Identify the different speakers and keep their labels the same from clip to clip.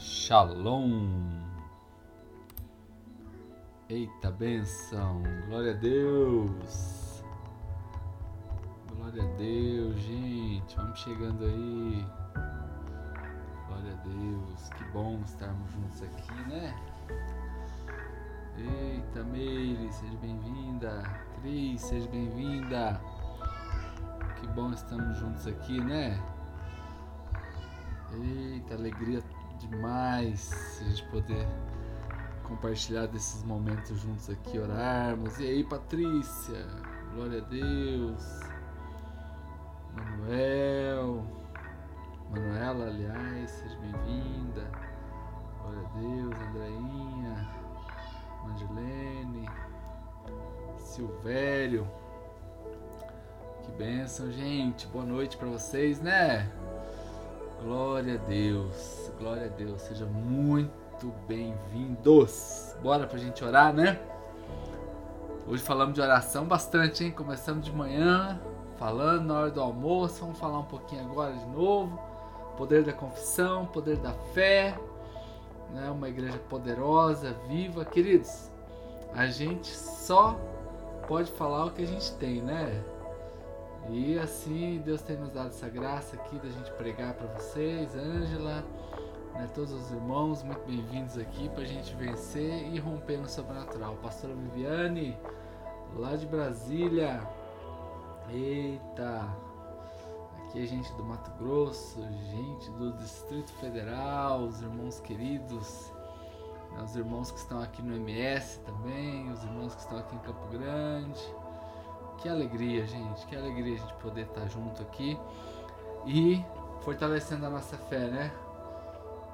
Speaker 1: Shalom. Eita benção, glória a Deus. Glória a Deus, gente. Vamos chegando aí. Glória a Deus. Que bom estarmos juntos aqui, né? Eita, Meire, seja bem-vinda. Cris, seja bem-vinda. Que bom estamos juntos aqui, né? Eita, alegria demais a gente poder compartilhar desses momentos juntos aqui, orarmos. E aí, Patrícia, glória a Deus. Manuel, Manuela, aliás, seja bem-vinda. Glória a Deus, Andreinha, Angelene, Silvério. Que bênção, gente. Boa noite para vocês, né? Glória a Deus, glória a Deus, sejam muito bem-vindos. Bora pra gente orar, né? Hoje falamos de oração bastante, hein? Começamos de manhã, falando na hora do almoço, vamos falar um pouquinho agora de novo. Poder da confissão, poder da fé, né? Uma igreja poderosa, viva. Queridos, a gente só pode falar o que a gente tem, né? E assim Deus tem nos dado essa graça aqui da gente pregar para vocês, Ângela, né, todos os irmãos, muito bem-vindos aqui para a gente vencer e romper no sobrenatural. Pastora Viviane, lá de Brasília. Eita! Aqui a gente do Mato Grosso, gente do Distrito Federal, os irmãos queridos, né, os irmãos que estão aqui no MS também, os irmãos que estão aqui em Campo Grande que alegria, gente. Que alegria a gente poder estar junto aqui e fortalecendo a nossa fé, né?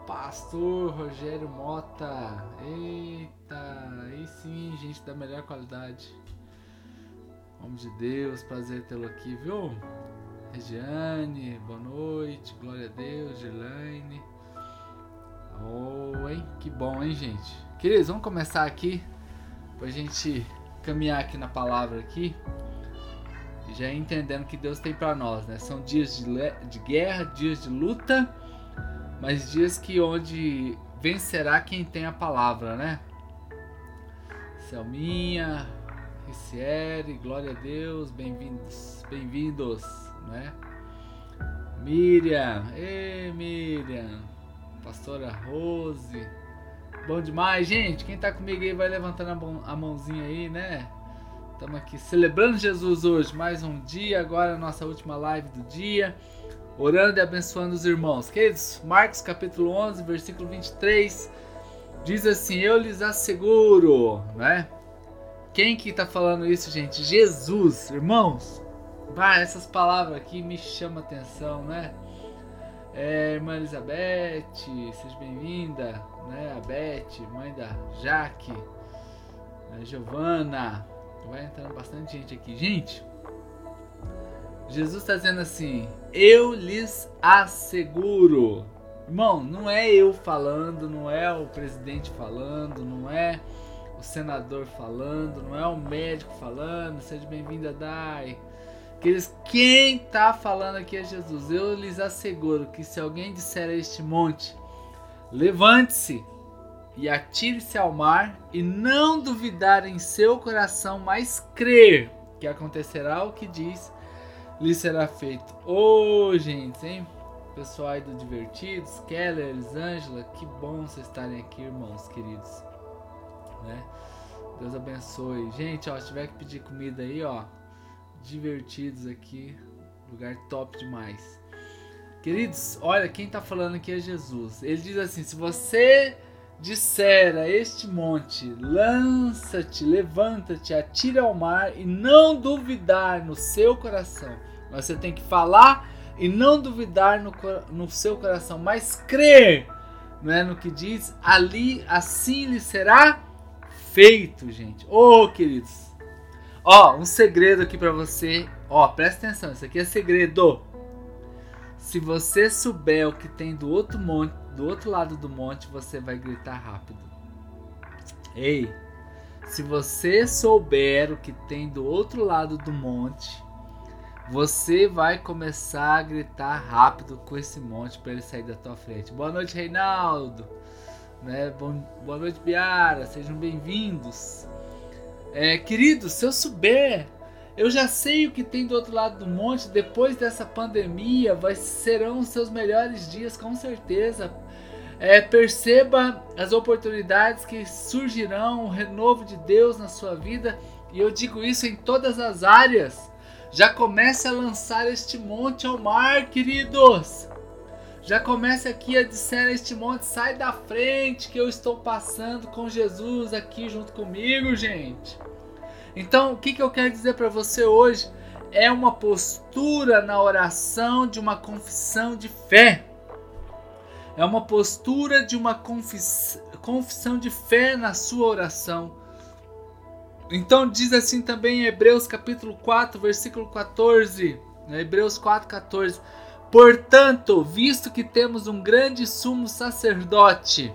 Speaker 1: Pastor Rogério Mota. Eita, aí sim, gente da melhor qualidade. Homem de Deus, prazer tê-lo aqui, viu? Regiane, boa noite, glória a Deus, Gelaine. Oh? Que bom, hein, gente? Queridos, vamos começar aqui pra gente caminhar aqui na palavra aqui já entendendo que Deus tem para nós, né? São dias de, de guerra, dias de luta, mas dias que onde vencerá quem tem a palavra, né? Selminha, Ricieri, glória a Deus, bem-vindos, bem-vindos, né? Miriam, ei Miriam, pastora Rose, bom demais, gente. Quem tá comigo aí vai levantando a mãozinha aí, né? Estamos aqui celebrando Jesus hoje, mais um dia, agora a nossa última live do dia, orando e abençoando os irmãos. Queridos, Marcos capítulo 11, versículo 23, diz assim, eu lhes asseguro, né? Quem que está falando isso, gente? Jesus, irmãos. Essas palavras aqui me chamam a atenção, né? É, irmã Elizabeth, seja bem-vinda, né? A Beth, mãe da Jaque, a Giovana, Vai entrando bastante gente aqui. Gente, Jesus está dizendo assim: Eu lhes asseguro. Irmão, não é eu falando, não é o presidente falando, não é o senador falando, não é o médico falando. Seja bem-vindo a Dai. Queridos, quem está falando aqui é Jesus. Eu lhes asseguro que se alguém disser a este monte, levante-se e atire-se ao mar e não duvidar em seu coração, mas crer que acontecerá o que diz, lhe será feito. Ô, oh, gente, hein? Pessoal aí do Divertidos, Keller, Elisângela, que bom vocês estarem aqui, irmãos queridos. Né? Deus abençoe. Gente, ó, se tiver que pedir comida aí, ó, Divertidos aqui, lugar top demais. Queridos, olha, quem tá falando aqui é Jesus. Ele diz assim: se você disser a este monte: lança-te, levanta-te, atira ao mar e não duvidar no seu coração. Você tem que falar e não duvidar no, no seu coração, mas crer é, no que diz, ali assim lhe será feito, gente. Oh, queridos. Ó, oh, um segredo aqui para você. Ó, oh, presta atenção, isso aqui é segredo. Se você souber o que tem do outro monte, do outro lado do monte, você vai gritar rápido. Ei, se você souber o que tem do outro lado do monte, você vai começar a gritar rápido com esse monte para ele sair da tua frente. Boa noite, Reinaldo. Né? Bom, boa noite, Biara. Sejam bem-vindos. É, queridos, se eu souber, eu já sei o que tem do outro lado do monte. Depois dessa pandemia, vai, serão os seus melhores dias, com certeza. É, perceba as oportunidades que surgirão, o renovo de Deus na sua vida. E eu digo isso em todas as áreas já comece a lançar este monte ao mar, queridos. Já comece aqui a dizer a este monte: sai da frente que eu estou passando com Jesus aqui junto comigo, gente. Então, o que, que eu quero dizer para você hoje? É uma postura na oração de uma confissão de fé. É uma postura de uma confissão de fé na sua oração então diz assim também em Hebreus capítulo 4, versículo 14, né? Hebreus 4, 14. Portanto, visto que temos um grande sumo sacerdote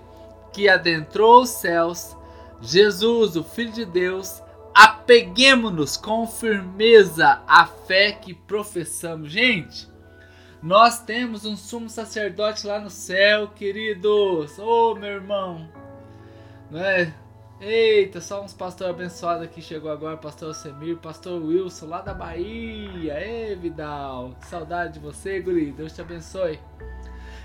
Speaker 1: que adentrou os céus, Jesus, o Filho de Deus, apeguemos-nos com firmeza à fé que professamos. Gente, nós temos um sumo sacerdote lá no céu, queridos. Ô, oh, meu irmão. Não é? Eita, só uns pastores abençoados aqui chegou agora, pastor Semir, pastor Wilson, lá da Bahia. Ê, Vidal, que saudade de você, guri. Deus te abençoe.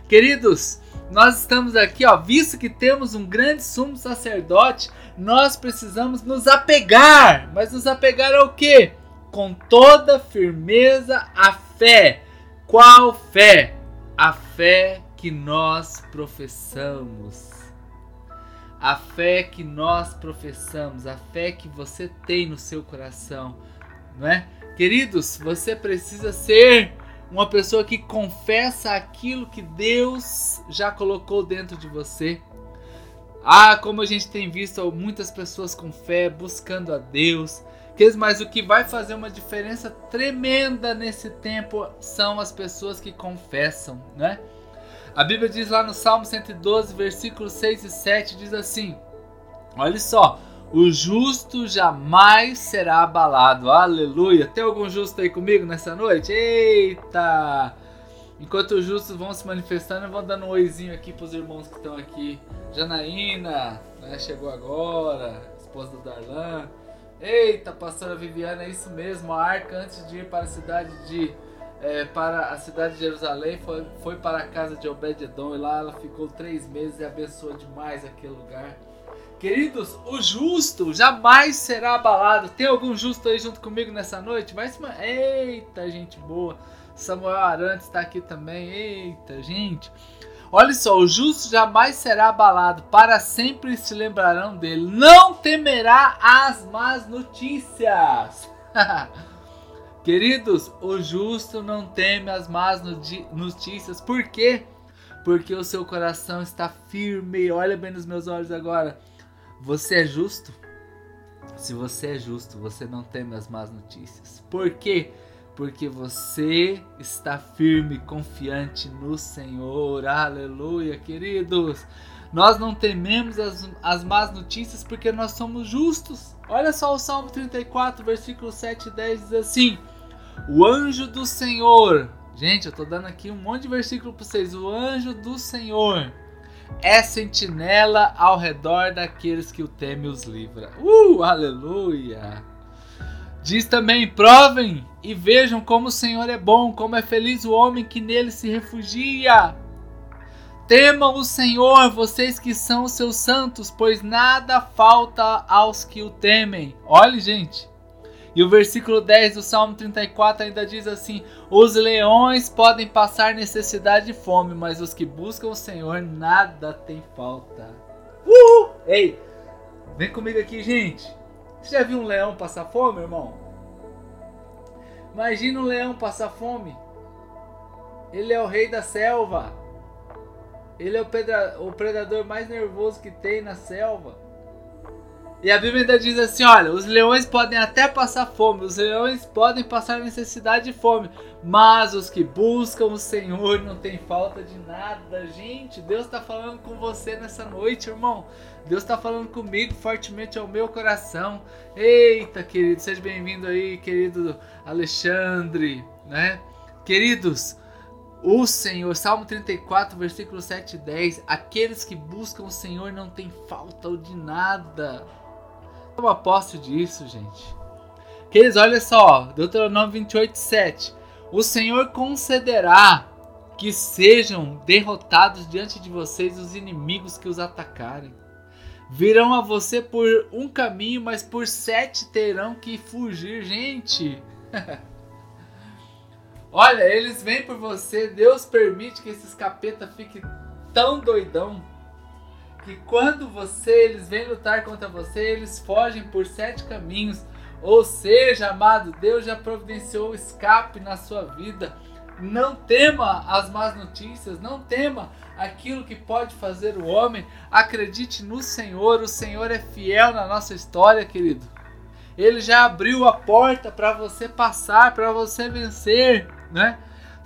Speaker 1: Queridos, nós estamos aqui, ó, visto que temos um grande sumo sacerdote, nós precisamos nos apegar. Mas nos apegar ao quê? Com toda firmeza à fé. Qual fé? A fé que nós professamos a fé que nós professamos, a fé que você tem no seu coração, não é? Queridos, você precisa ser uma pessoa que confessa aquilo que Deus já colocou dentro de você. Ah, como a gente tem visto muitas pessoas com fé buscando a Deus. Mas o que vai fazer uma diferença tremenda nesse tempo são as pessoas que confessam, né? A Bíblia diz lá no Salmo 112, versículos 6 e 7, diz assim: Olha só, o justo jamais será abalado. Aleluia. Tem algum justo aí comigo nessa noite? Eita! Enquanto os justos vão se manifestando, eu vou dando um oizinho aqui para os irmãos que estão aqui. Janaína, né, chegou agora, esposa do Darlan. Eita, pastora Viviana, é isso mesmo. A arca antes de ir para a cidade de é, para a cidade de Jerusalém, foi, foi para a casa de Obed-edom e lá ela ficou três meses e abençoou demais aquele lugar. Queridos, o justo jamais será abalado. Tem algum justo aí junto comigo nessa noite? Vai se... Eita, gente boa. Samuel Arantes está aqui também. Eita, gente. Olha só, o justo jamais será abalado, para sempre se lembrarão dele. Não temerá as más notícias. Queridos, o justo não teme as más notícias. Por quê? Porque o seu coração está firme. Olha bem nos meus olhos agora. Você é justo? Se você é justo, você não teme as más notícias. Por quê? Porque você está firme, confiante no Senhor. Aleluia, queridos. Nós não tememos as, as más notícias porque nós somos justos. Olha só o Salmo 34, versículo 7 e 10 diz assim: o anjo do Senhor. Gente, eu tô dando aqui um monte de versículo para vocês. O anjo do Senhor é sentinela ao redor daqueles que o temem os livra. Uh, aleluia! Diz também: provem e vejam como o Senhor é bom, como é feliz o homem que nele se refugia. Temam o Senhor, vocês que são seus santos, pois nada falta aos que o temem. Olhe, gente, e o versículo 10 do Salmo 34 ainda diz assim: Os leões podem passar necessidade e fome, mas os que buscam o Senhor nada tem falta. Uh! Ei, vem comigo aqui, gente. Você já viu um leão passar fome, irmão? Imagina um leão passar fome. Ele é o rei da selva. Ele é o predador mais nervoso que tem na selva. E a Bíblia ainda diz assim: olha, os leões podem até passar fome, os leões podem passar necessidade de fome, mas os que buscam o Senhor não tem falta de nada. Gente, Deus está falando com você nessa noite, irmão. Deus está falando comigo fortemente ao meu coração. Eita, querido, seja bem-vindo aí, querido Alexandre. né? Queridos, o Senhor, Salmo 34, versículo 7 e 10, aqueles que buscam o Senhor não têm falta de nada. Eu aposto disso, gente. Queridos, olha só, Deuteronômio 28, 7. O Senhor concederá que sejam derrotados diante de vocês os inimigos que os atacarem. Virão a você por um caminho, mas por sete terão que fugir, gente. Olha, eles vêm por você, Deus permite que esses capeta fiquem tão doidão que quando você eles vêm lutar contra você, eles fogem por sete caminhos. Ou seja, amado, Deus já providenciou o escape na sua vida. Não tema as más notícias, não tema aquilo que pode fazer o homem. Acredite no Senhor, o Senhor é fiel na nossa história, querido. Ele já abriu a porta para você passar, para você vencer, né?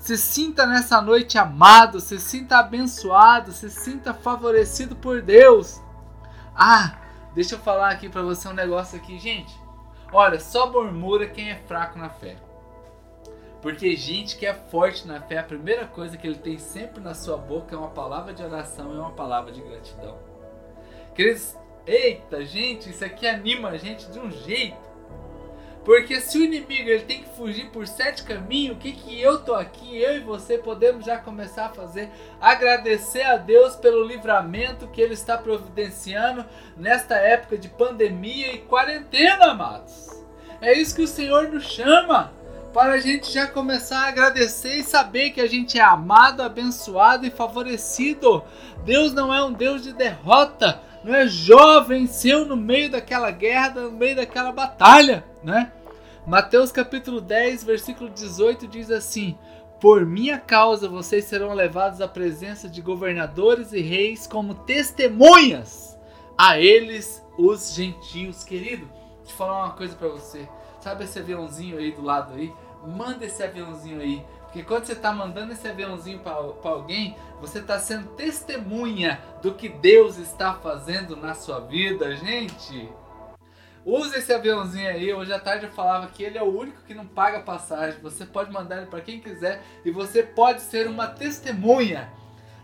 Speaker 1: Se sinta nessa noite amado, se sinta abençoado, se sinta favorecido por Deus. Ah, deixa eu falar aqui para você um negócio aqui, gente. Olha, só murmura quem é fraco na fé. Porque gente que é forte na fé, a primeira coisa que ele tem sempre na sua boca é uma palavra de oração e uma palavra de gratidão. Queridos, eita, gente, isso aqui anima a gente de um jeito. Porque se o inimigo ele tem que fugir por sete caminhos, o que, que eu tô aqui, eu e você podemos já começar a fazer? Agradecer a Deus pelo livramento que Ele está providenciando nesta época de pandemia e quarentena, amados. É isso que o Senhor nos chama para a gente já começar a agradecer e saber que a gente é amado, abençoado e favorecido. Deus não é um Deus de derrota, não é Jó venceu no meio daquela guerra, no meio daquela batalha, né? Mateus capítulo 10, versículo 18 diz assim: Por minha causa vocês serão levados à presença de governadores e reis como testemunhas a eles os gentios, querido. Deixa eu falar uma coisa para você. Sabe esse aviãozinho aí do lado aí? Manda esse aviãozinho aí. Porque quando você está mandando esse aviãozinho para alguém, você está sendo testemunha do que Deus está fazendo na sua vida, gente. Use esse aviãozinho aí. Hoje à tarde eu falava que ele é o único que não paga passagem. Você pode mandar ele para quem quiser e você pode ser uma testemunha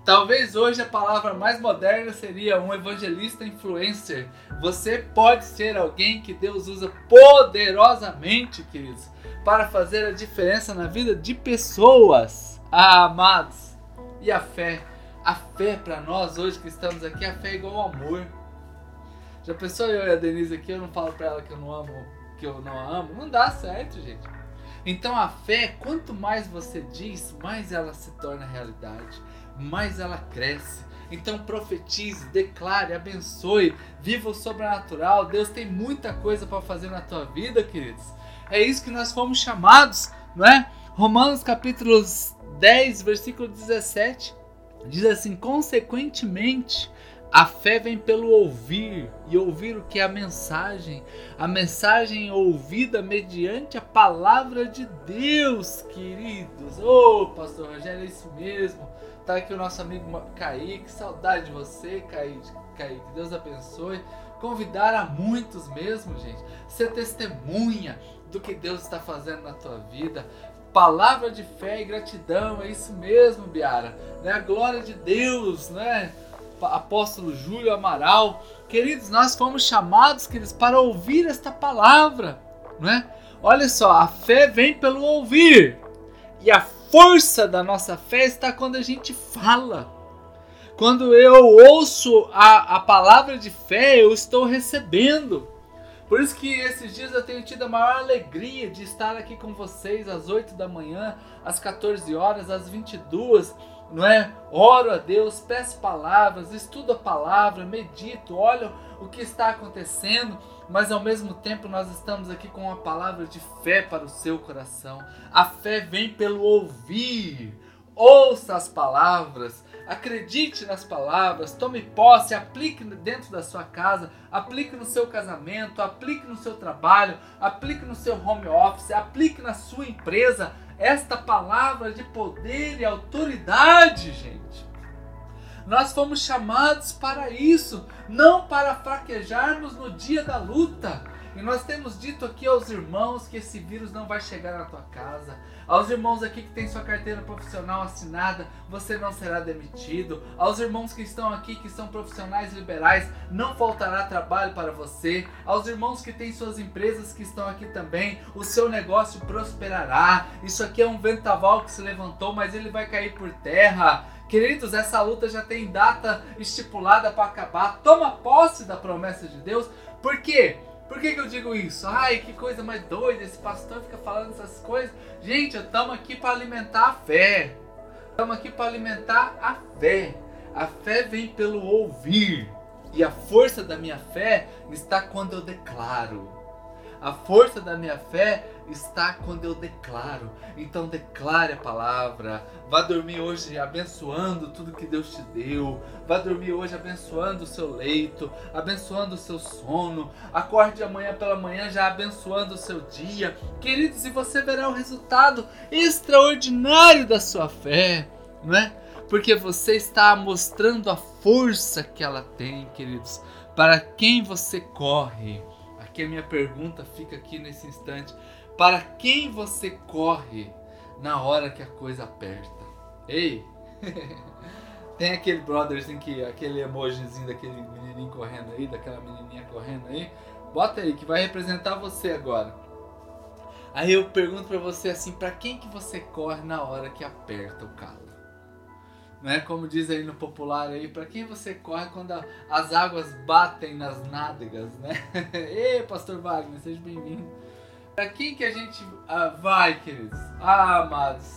Speaker 1: Talvez hoje a palavra mais moderna seria um evangelista influencer. Você pode ser alguém que Deus usa poderosamente, queridos, para fazer a diferença na vida de pessoas. Ah, amados. E a fé? A fé para nós hoje que estamos aqui, a fé é igual ao amor. Já pensou eu e a Denise aqui, eu não falo para ela que eu não amo, que eu não a amo? Não dá certo, gente. Então a fé, quanto mais você diz, mais ela se torna realidade mais ela cresce. Então profetize, declare, abençoe, viva o sobrenatural. Deus tem muita coisa para fazer na tua vida, queridos. É isso que nós fomos chamados, não é? Romanos capítulo 10, versículo 17 diz assim: consequentemente, a fé vem pelo ouvir, e ouvir o que é a mensagem. A mensagem ouvida mediante a palavra de Deus, queridos. Ô, oh, pastor Rogério, é isso mesmo. Tá aqui o nosso amigo Kaique, saudade de você, Kaique. Kaique. Deus abençoe. Convidar a muitos mesmo, gente. Ser testemunha do que Deus está fazendo na tua vida. Palavra de fé e gratidão, é isso mesmo, Biara. Né? A glória de Deus, né? Apóstolo Júlio Amaral. Queridos, nós fomos chamados, queridos, para ouvir esta palavra, né? Olha só, a fé vem pelo ouvir. E a força da nossa fé está quando a gente fala. Quando eu ouço a, a palavra de fé, eu estou recebendo. Por isso que esses dias eu tenho tido a maior alegria de estar aqui com vocês às 8 da manhã, às 14 horas, às 22, não é? Oro a Deus, peço palavras, estudo a palavra, medito, olho o que está acontecendo mas ao mesmo tempo nós estamos aqui com uma palavra de fé para o seu coração. A fé vem pelo ouvir. Ouça as palavras, acredite nas palavras, tome posse, aplique dentro da sua casa, aplique no seu casamento, aplique no seu trabalho, aplique no seu home office, aplique na sua empresa esta palavra de poder e autoridade, gente. Nós fomos chamados para isso, não para fraquejarmos no dia da luta. E nós temos dito aqui aos irmãos que esse vírus não vai chegar na tua casa. Aos irmãos aqui que têm sua carteira profissional assinada, você não será demitido. Aos irmãos que estão aqui, que são profissionais liberais, não faltará trabalho para você. Aos irmãos que têm suas empresas que estão aqui também, o seu negócio prosperará. Isso aqui é um ventaval que se levantou, mas ele vai cair por terra. Queridos, essa luta já tem data estipulada para acabar. Toma posse da promessa de Deus. Por quê? Por que, que eu digo isso? Ai, que coisa mais doida, esse pastor fica falando essas coisas. Gente, estamos aqui para alimentar a fé. Estamos aqui para alimentar a fé. A fé vem pelo ouvir. E a força da minha fé está quando eu declaro. A força da minha fé está quando eu declaro. Então declare a palavra. Vá dormir hoje abençoando tudo que Deus te deu. Vá dormir hoje abençoando o seu leito, abençoando o seu sono. Acorde amanhã pela manhã já abençoando o seu dia. Queridos, e você verá o resultado extraordinário da sua fé, não é? Porque você está mostrando a força que ela tem, queridos. Para quem você corre? Aqui a minha pergunta fica aqui nesse instante. Para quem você corre na hora que a coisa aperta? Ei! Tem aquele brotherzinho que aquele emojizinho daquele menininho correndo aí, daquela menininha correndo aí. Bota aí que vai representar você agora. Aí eu pergunto para você assim, para quem que você corre na hora que aperta o calo? Né? Como diz aí no popular aí, para quem você corre quando a, as águas batem nas nádegas, né? Ei, pastor Wagner, seja bem-vindo. Para quem que a gente ah, vai, queridos? Ah, amados.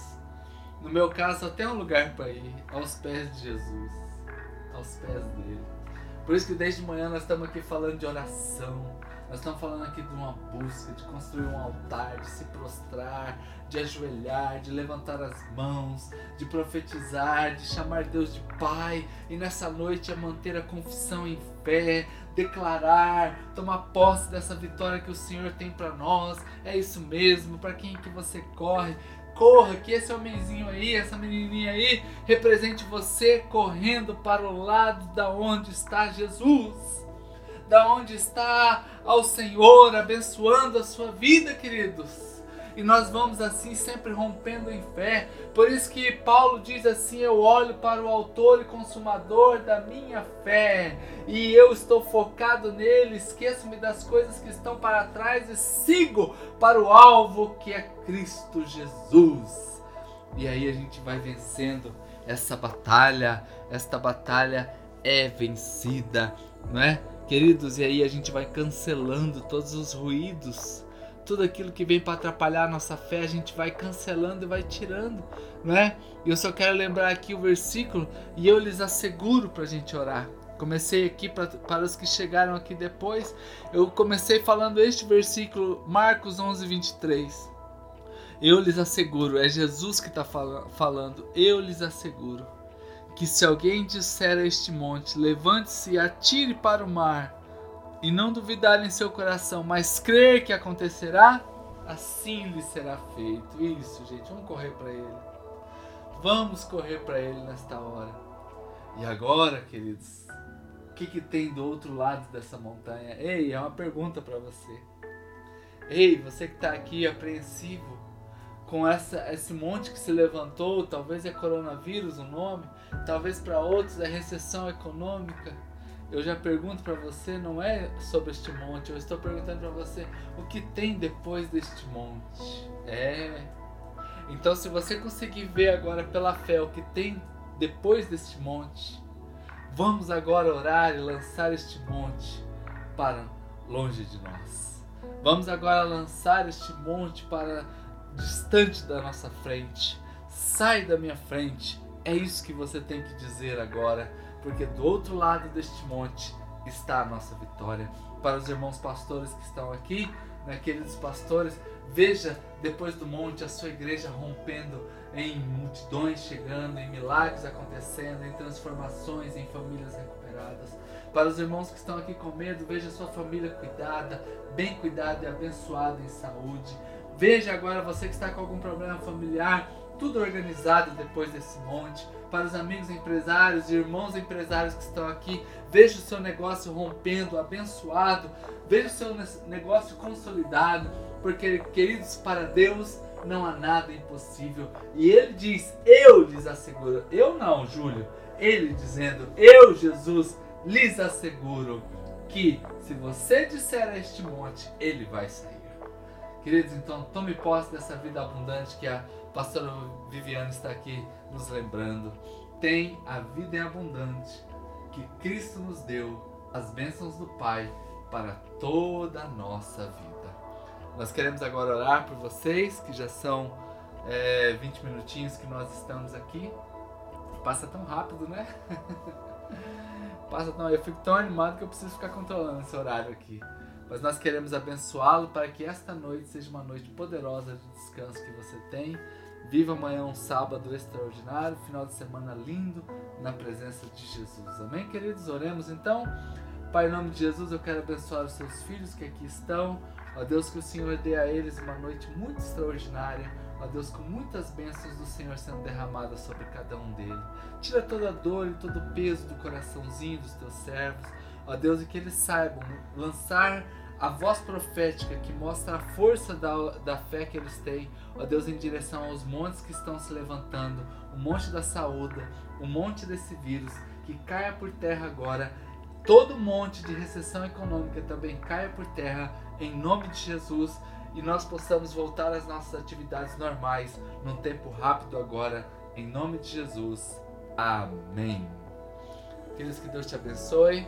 Speaker 1: No meu caso, tem um lugar para ir, aos pés de Jesus, aos pés dele. Por isso que desde manhã nós estamos aqui falando de oração. Nós estamos falando aqui de uma busca, de construir um altar, de se prostrar, de ajoelhar, de levantar as mãos, de profetizar, de chamar Deus de Pai e nessa noite a manter a confissão em fé, declarar, tomar posse dessa vitória que o Senhor tem para nós. É isso mesmo, para quem que você corre, corra, que esse homenzinho aí, essa menininha aí, represente você correndo para o lado da onde está Jesus. Da onde está ao Senhor, abençoando a sua vida, queridos e nós vamos assim sempre rompendo em fé. Por isso que Paulo diz assim: Eu olho para o Autor e Consumador da minha fé, e eu estou focado nele, esqueço-me das coisas que estão para trás e sigo para o alvo que é Cristo Jesus. E aí a gente vai vencendo essa batalha, esta batalha é vencida, não é? Queridos, e aí a gente vai cancelando todos os ruídos tudo aquilo que vem para atrapalhar a nossa fé, a gente vai cancelando e vai tirando, não é? E eu só quero lembrar aqui o versículo e eu lhes asseguro para a gente orar. Comecei aqui pra, para os que chegaram aqui depois, eu comecei falando este versículo, Marcos 11, 23. Eu lhes asseguro, é Jesus que está fal falando, eu lhes asseguro que se alguém disser a este monte, levante-se e atire para o mar, e não duvidar em seu coração, mas crer que acontecerá, assim lhe será feito. Isso, gente, vamos correr para ele. Vamos correr para ele nesta hora. E agora, queridos, o que, que tem do outro lado dessa montanha? Ei, é uma pergunta para você. Ei, você que está aqui apreensivo com essa, esse monte que se levantou, talvez é coronavírus o nome, talvez para outros é recessão econômica eu já pergunto para você, não é sobre este monte, eu estou perguntando para você o que tem depois deste monte. É. Então, se você conseguir ver agora pela fé o que tem depois deste monte, vamos agora orar e lançar este monte para longe de nós. Vamos agora lançar este monte para distante da nossa frente. Sai da minha frente. É isso que você tem que dizer agora porque do outro lado deste monte está a nossa vitória. Para os irmãos pastores que estão aqui, né, queridos pastores, veja depois do monte a sua igreja rompendo em multidões chegando, em milagres acontecendo, em transformações, em famílias recuperadas. Para os irmãos que estão aqui com medo, veja sua família cuidada, bem cuidada e abençoada em saúde. Veja agora você que está com algum problema familiar, tudo organizado depois desse monte. Para os amigos empresários e irmãos empresários que estão aqui, veja o seu negócio rompendo, abençoado, veja o seu negócio consolidado, porque, queridos, para Deus não há nada impossível. E ele diz: Eu lhes asseguro. Eu não, Júlio. Ele dizendo: Eu, Jesus, lhes asseguro que se você disser a este monte, ele vai sair. Queridos, então tome posse dessa vida abundante que a pastora Viviane está aqui nos lembrando. Tem a vida em abundante que Cristo nos deu, as bênçãos do Pai para toda a nossa vida. Nós queremos agora orar por vocês, que já são é, 20 minutinhos que nós estamos aqui. Passa tão rápido, né? Passa tão. Eu fico tão animado que eu preciso ficar controlando esse horário aqui. Mas nós queremos abençoá-lo para que esta noite seja uma noite poderosa de descanso que você tem. Viva amanhã um sábado extraordinário, final de semana lindo na presença de Jesus. Amém, queridos? Oremos então. Pai, em nome de Jesus, eu quero abençoar os seus filhos que aqui estão. Ó Deus, que o Senhor dê a eles uma noite muito extraordinária. Ó Deus, com muitas bênçãos do Senhor sendo derramadas sobre cada um deles. Tira toda a dor e todo o peso do coraçãozinho dos teus servos. Ó Deus, e que eles saibam lançar a voz profética que mostra a força da, da fé que eles têm, ó Deus, em direção aos montes que estão se levantando, o monte da saúde, o monte desse vírus, que caia por terra agora todo monte de recessão econômica também caia por terra em nome de Jesus e nós possamos voltar às nossas atividades normais num tempo rápido agora, em nome de Jesus. Amém. Queridos, que Deus te abençoe.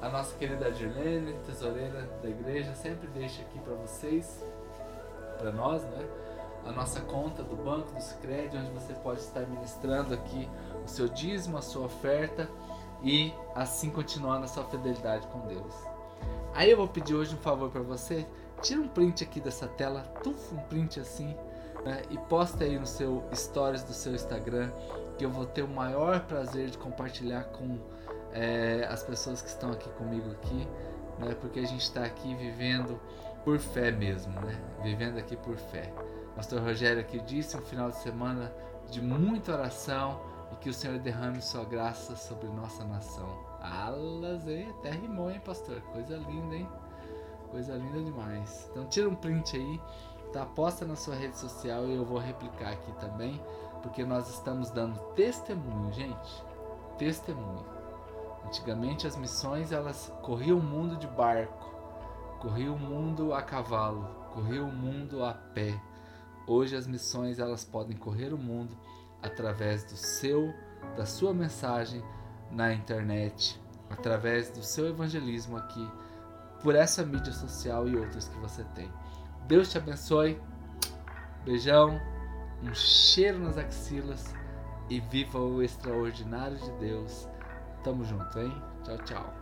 Speaker 1: A nossa querida Dirlene, tesoureira da igreja, sempre deixa aqui para vocês, para nós, né? A nossa conta do banco, do Sicredi, onde você pode estar ministrando aqui o seu dízimo, a sua oferta e assim continuar na sua fidelidade com Deus. Aí eu vou pedir hoje um favor para você, tira um print aqui dessa tela, tuf, um print assim, né, e posta aí no seu stories do seu Instagram, que eu vou ter o maior prazer de compartilhar com é, as pessoas que estão aqui comigo aqui, né, porque a gente está aqui vivendo por fé mesmo, né, vivendo aqui por fé. Pastor Rogério aqui disse um final de semana de muita oração, e que o Senhor derrame sua graça sobre nossa nação. Alas, hein? Até rimou, hein, pastor? Coisa linda, hein? Coisa linda demais. Então tira um print aí, tá? Posta na sua rede social e eu vou replicar aqui também, porque nós estamos dando testemunho, gente. Testemunho. Antigamente as missões elas corriam o mundo de barco, corriam o mundo a cavalo, corriam o mundo a pé. Hoje as missões elas podem correr o mundo através do seu, da sua mensagem na internet, através do seu evangelismo aqui, por essa mídia social e outras que você tem. Deus te abençoe. Beijão, um cheiro nas axilas e viva o extraordinário de Deus. Tamo junto, hein? Tchau, tchau.